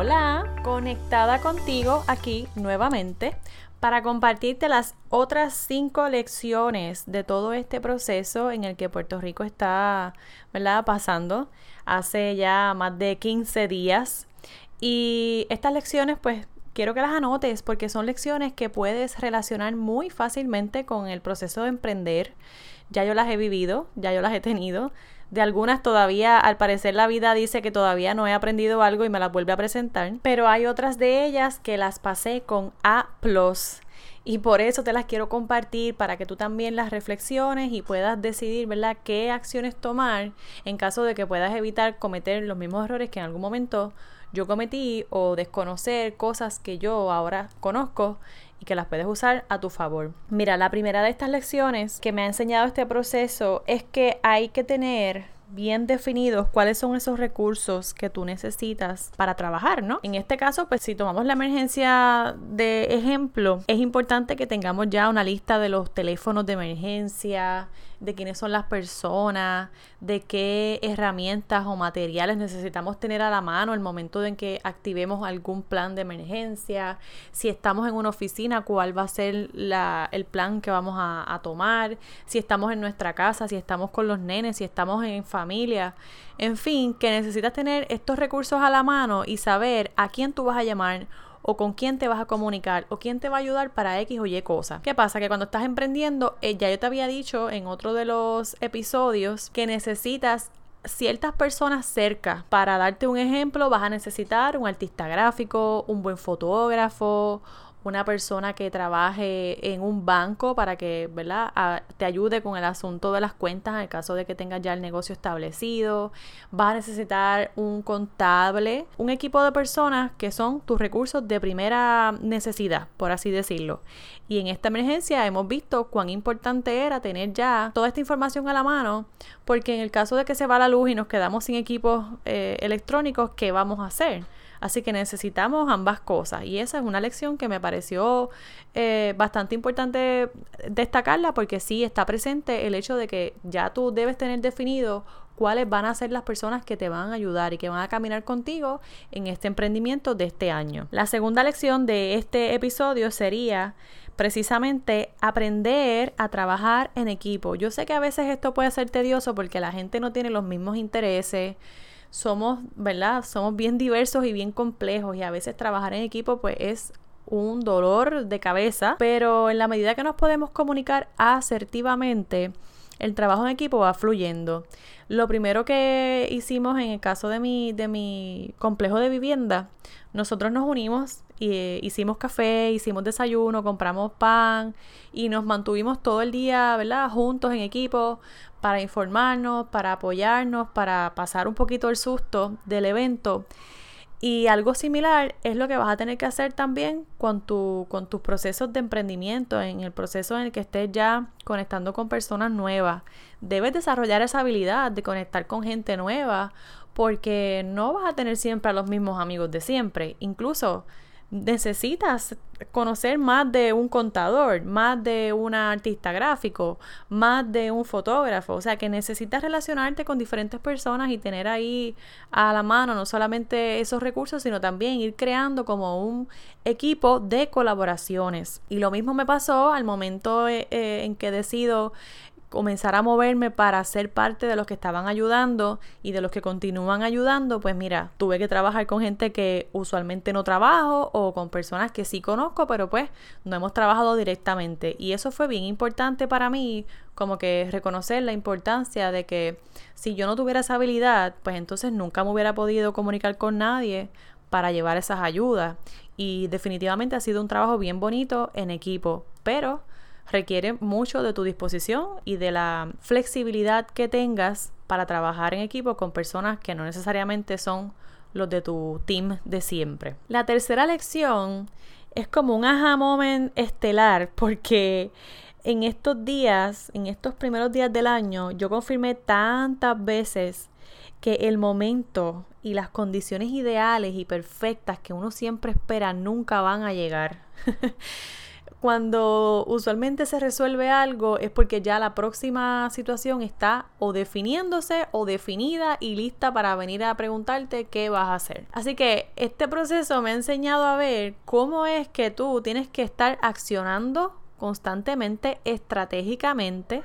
Hola, conectada contigo aquí nuevamente para compartirte las otras cinco lecciones de todo este proceso en el que Puerto Rico está ¿verdad? pasando hace ya más de 15 días. Y estas lecciones pues quiero que las anotes porque son lecciones que puedes relacionar muy fácilmente con el proceso de emprender. Ya yo las he vivido, ya yo las he tenido de algunas todavía, al parecer la vida dice que todavía no he aprendido algo y me las vuelve a presentar, pero hay otras de ellas que las pasé con A ⁇ y por eso te las quiero compartir para que tú también las reflexiones y puedas decidir, ¿verdad?, qué acciones tomar en caso de que puedas evitar cometer los mismos errores que en algún momento yo cometí o desconocer cosas que yo ahora conozco y que las puedes usar a tu favor. Mira, la primera de estas lecciones que me ha enseñado este proceso es que hay que tener bien definidos cuáles son esos recursos que tú necesitas para trabajar, ¿no? En este caso, pues si tomamos la emergencia de ejemplo, es importante que tengamos ya una lista de los teléfonos de emergencia, de quiénes son las personas, de qué herramientas o materiales necesitamos tener a la mano el momento en que activemos algún plan de emergencia, si estamos en una oficina, cuál va a ser la, el plan que vamos a, a tomar, si estamos en nuestra casa, si estamos con los nenes, si estamos en familia, en fin, que necesitas tener estos recursos a la mano y saber a quién tú vas a llamar o con quién te vas a comunicar o quién te va a ayudar para X o Y cosa. ¿Qué pasa? Que cuando estás emprendiendo, eh, ya yo te había dicho en otro de los episodios que necesitas ciertas personas cerca. Para darte un ejemplo, vas a necesitar un artista gráfico, un buen fotógrafo, una persona que trabaje en un banco para que, ¿verdad? te ayude con el asunto de las cuentas en el caso de que tengas ya el negocio establecido. Vas a necesitar un contable, un equipo de personas que son tus recursos de primera necesidad, por así decirlo. Y en esta emergencia hemos visto cuán importante era tener ya toda esta información a la mano, porque en el caso de que se va la luz y nos quedamos sin equipos eh, electrónicos, ¿qué vamos a hacer? Así que necesitamos ambas cosas. Y esa es una lección que me pareció eh, bastante importante destacarla porque sí está presente el hecho de que ya tú debes tener definido cuáles van a ser las personas que te van a ayudar y que van a caminar contigo en este emprendimiento de este año. La segunda lección de este episodio sería precisamente aprender a trabajar en equipo. Yo sé que a veces esto puede ser tedioso porque la gente no tiene los mismos intereses, somos, ¿verdad? Somos bien diversos y bien complejos y a veces trabajar en equipo pues es un dolor de cabeza, pero en la medida que nos podemos comunicar asertivamente, el trabajo en equipo va fluyendo. Lo primero que hicimos en el caso de mi, de mi complejo de vivienda, nosotros nos unimos hicimos café, hicimos desayuno, compramos pan y nos mantuvimos todo el día, ¿verdad? Juntos en equipo para informarnos, para apoyarnos, para pasar un poquito el susto del evento. Y algo similar es lo que vas a tener que hacer también con, tu, con tus procesos de emprendimiento, en el proceso en el que estés ya conectando con personas nuevas. Debes desarrollar esa habilidad de conectar con gente nueva porque no vas a tener siempre a los mismos amigos de siempre. Incluso necesitas conocer más de un contador, más de un artista gráfico, más de un fotógrafo. O sea que necesitas relacionarte con diferentes personas y tener ahí a la mano no solamente esos recursos, sino también ir creando como un equipo de colaboraciones. Y lo mismo me pasó al momento eh, eh, en que decido comenzar a moverme para ser parte de los que estaban ayudando y de los que continúan ayudando, pues mira, tuve que trabajar con gente que usualmente no trabajo o con personas que sí conozco, pero pues no hemos trabajado directamente. Y eso fue bien importante para mí, como que reconocer la importancia de que si yo no tuviera esa habilidad, pues entonces nunca me hubiera podido comunicar con nadie para llevar esas ayudas. Y definitivamente ha sido un trabajo bien bonito en equipo, pero requiere mucho de tu disposición y de la flexibilidad que tengas para trabajar en equipo con personas que no necesariamente son los de tu team de siempre. La tercera lección es como un aha moment estelar porque en estos días, en estos primeros días del año, yo confirmé tantas veces que el momento y las condiciones ideales y perfectas que uno siempre espera nunca van a llegar. Cuando usualmente se resuelve algo es porque ya la próxima situación está o definiéndose o definida y lista para venir a preguntarte qué vas a hacer. Así que este proceso me ha enseñado a ver cómo es que tú tienes que estar accionando constantemente, estratégicamente,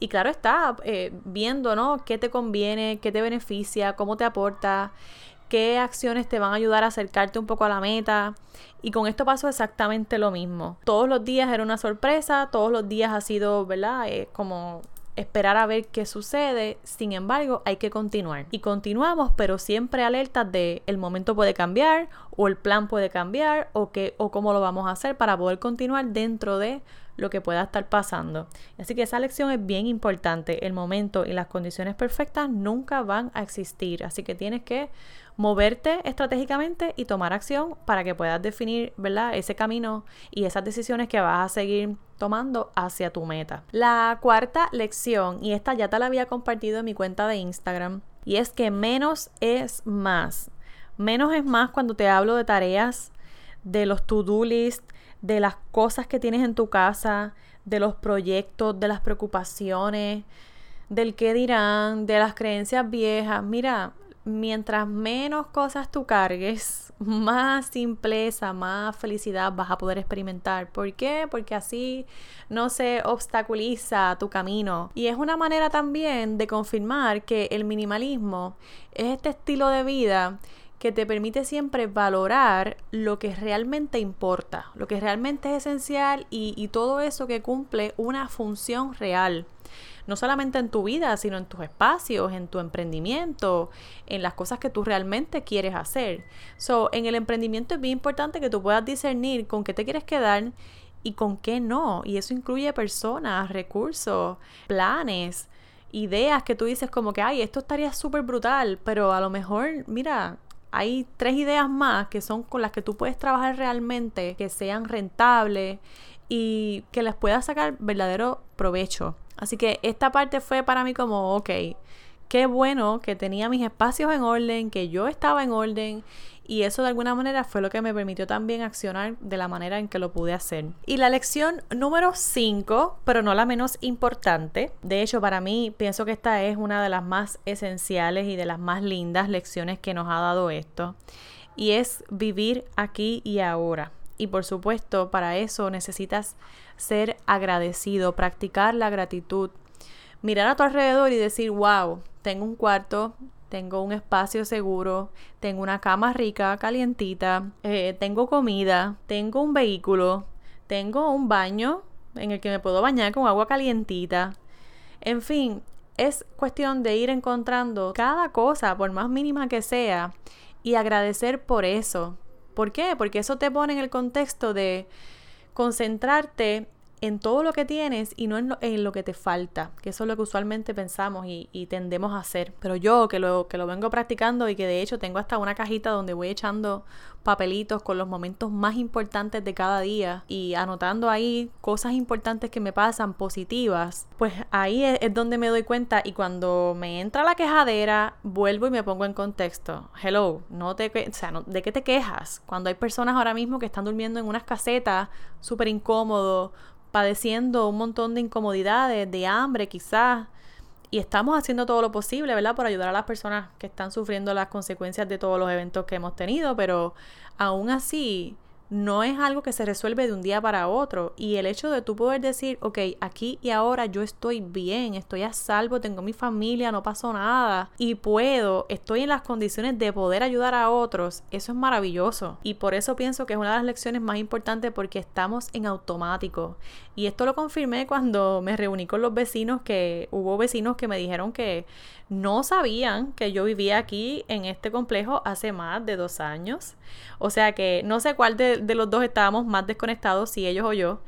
y claro está, eh, viendo, ¿no? ¿Qué te conviene? ¿Qué te beneficia? ¿Cómo te aporta? ¿Qué acciones te van a ayudar a acercarte un poco a la meta? Y con esto pasó exactamente lo mismo. Todos los días era una sorpresa, todos los días ha sido, ¿verdad? Eh, como esperar a ver qué sucede. Sin embargo, hay que continuar. Y continuamos, pero siempre alertas de el momento puede cambiar o el plan puede cambiar o, qué, o cómo lo vamos a hacer para poder continuar dentro de lo que pueda estar pasando. Así que esa lección es bien importante. El momento y las condiciones perfectas nunca van a existir. Así que tienes que moverte estratégicamente y tomar acción para que puedas definir, ¿verdad? Ese camino y esas decisiones que vas a seguir tomando hacia tu meta. La cuarta lección, y esta ya te la había compartido en mi cuenta de Instagram, y es que menos es más. Menos es más cuando te hablo de tareas, de los to-do list, de las cosas que tienes en tu casa, de los proyectos, de las preocupaciones, del qué dirán, de las creencias viejas. Mira, mientras menos cosas tú cargues, más simpleza, más felicidad vas a poder experimentar. ¿Por qué? Porque así no se obstaculiza tu camino. Y es una manera también de confirmar que el minimalismo es este estilo de vida que te permite siempre valorar lo que realmente importa, lo que realmente es esencial y, todo eso que cumple una función real. No solamente en tu vida, sino en tus espacios, en tu emprendimiento, en las cosas que tú realmente quieres hacer. So, en el emprendimiento es bien importante que tú puedas discernir con qué te quieres quedar y con qué no. Y eso incluye personas, recursos, planes, ideas que tú dices como que, ay, esto estaría súper brutal, pero a lo mejor, mira, hay tres ideas más que son con las que tú puedes trabajar realmente, que sean rentables y que les puedas sacar verdadero provecho. Así que esta parte fue para mí como, ok, qué bueno que tenía mis espacios en orden, que yo estaba en orden y eso de alguna manera fue lo que me permitió también accionar de la manera en que lo pude hacer. Y la lección número 5, pero no la menos importante, de hecho para mí pienso que esta es una de las más esenciales y de las más lindas lecciones que nos ha dado esto, y es vivir aquí y ahora. Y por supuesto, para eso necesitas ser agradecido, practicar la gratitud, mirar a tu alrededor y decir, wow, tengo un cuarto tengo un espacio seguro, tengo una cama rica, calientita, eh, tengo comida, tengo un vehículo, tengo un baño en el que me puedo bañar con agua calientita. En fin, es cuestión de ir encontrando cada cosa, por más mínima que sea, y agradecer por eso. ¿Por qué? Porque eso te pone en el contexto de concentrarte en todo lo que tienes y no en lo, en lo, que te falta, que eso es lo que usualmente pensamos y, tendemos a hacer. Pero yo que lo, que lo vengo practicando y que de hecho tengo hasta una cajita donde voy echando papelitos con los momentos más importantes de cada día y anotando ahí cosas importantes que me pasan positivas, pues ahí es, donde me doy cuenta y cuando me entra la quejadera, vuelvo y me pongo en contexto. Hello, no te, o sea, ¿de qué te quejas? Cuando hay personas ahora mismo que están durmiendo en unas casetas súper incómodos padeciendo un montón de incomodidades, de hambre quizás, y estamos haciendo todo lo posible, ¿verdad?, por ayudar a las personas que están sufriendo las consecuencias de todos los eventos que hemos tenido, pero aún así no es algo que se resuelve de un día para otro. Y el hecho de tú poder decir, ok, aquí y ahora yo estoy bien, estoy a salvo, tengo mi familia, no pasó nada y puedo, estoy en las condiciones de poder ayudar a otros, eso es maravilloso. Y por eso pienso que es una de las lecciones más importantes porque estamos en automático. Y esto lo confirmé cuando me reuní con los vecinos, que hubo vecinos que me dijeron que no sabían que yo vivía aquí en este complejo hace más de dos años. O sea que no sé cuál de, los dos estábamos más desconectados, si ellos o yo.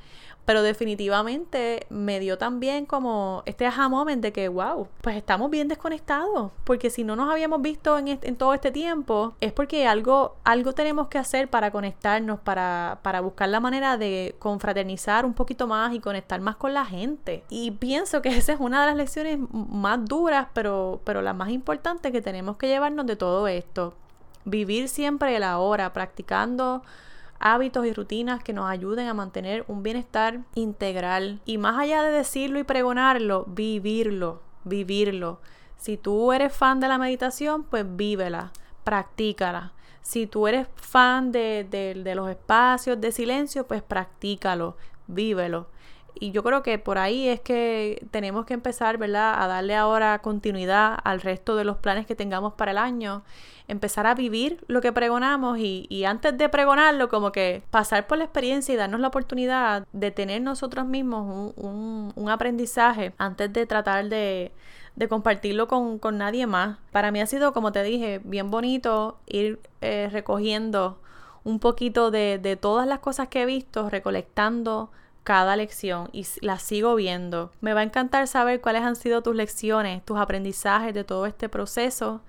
pero definitivamente me dio también como este aha moment de que, wow, pues estamos bien desconectados, porque si no nos habíamos visto en, en todo este tiempo, es porque algo, algo tenemos que hacer para conectarnos, para, para buscar la manera de confraternizar un poquito más y conectar más con la gente. Y pienso que esa es una de las lecciones más duras, pero, pero la más importante que tenemos que llevarnos de todo esto. Vivir siempre el ahora, practicando hábitos y rutinas que nos ayuden a mantener un bienestar integral. Y más allá de decirlo y pregonarlo, vivirlo, vivirlo. Si tú eres fan de la meditación, pues vívela, practícala. Si tú eres fan de, de los espacios de silencio, pues practícalo, vívelo. Y yo creo que por ahí es que tenemos que empezar, ¿verdad? A darle ahora continuidad al resto de los planes que tengamos para el año. Empezar a vivir lo que pregonamos y, antes de pregonarlo, como que pasar por la experiencia y darnos la oportunidad de tener nosotros mismos un, aprendizaje antes de tratar de, compartirlo con, nadie más. Para mí ha sido, como te dije, bien bonito ir eh, recogiendo un poquito de, de todas las cosas que he visto, recolectando cada lección y la sigo viendo. Me va a encantar saber cuáles han sido tus lecciones, tus aprendizajes de todo este proceso.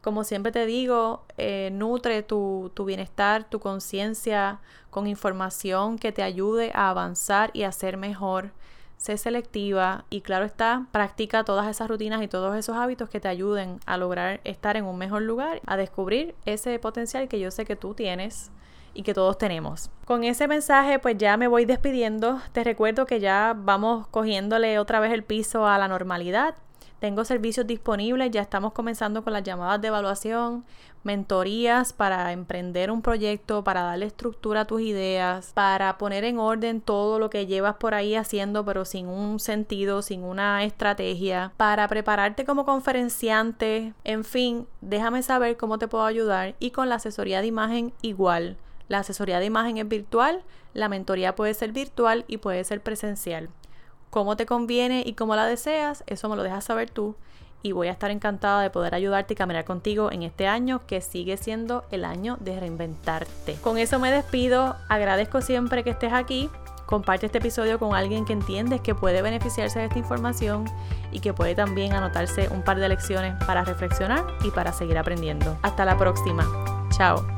Como siempre te digo, eh, nutre tu, tu bienestar, tu conciencia con información que te ayude a avanzar y a ser mejor. Sé selectiva y claro está, practica todas esas rutinas y todos esos hábitos que te ayuden a lograr estar en un mejor lugar, a descubrir ese potencial que yo sé que tú tienes y que todos tenemos. Con ese mensaje pues ya me voy despidiendo. Te recuerdo que ya vamos cogiéndole otra vez el piso a la normalidad. Tengo servicios disponibles, ya estamos comenzando con las llamadas de evaluación, mentorías para emprender un proyecto, para darle estructura a tus ideas, para poner en orden todo lo que llevas por ahí haciendo pero sin un sentido, sin una estrategia, para prepararte como conferenciante, en fin, déjame saber cómo te puedo ayudar y con la asesoría de imagen igual. La asesoría de imagen es virtual, la mentoría puede ser virtual y puede ser presencial. Cómo te conviene y cómo la deseas, eso me lo dejas saber tú y voy a estar encantada de poder ayudarte y caminar contigo en este año que sigue siendo el año de reinventarte. Con eso me despido, agradezco siempre que estés aquí. Comparte este episodio con alguien que entiendes que puede beneficiarse de esta información y que puede también anotarse un par de lecciones para reflexionar y para seguir aprendiendo. Hasta la próxima. Chao.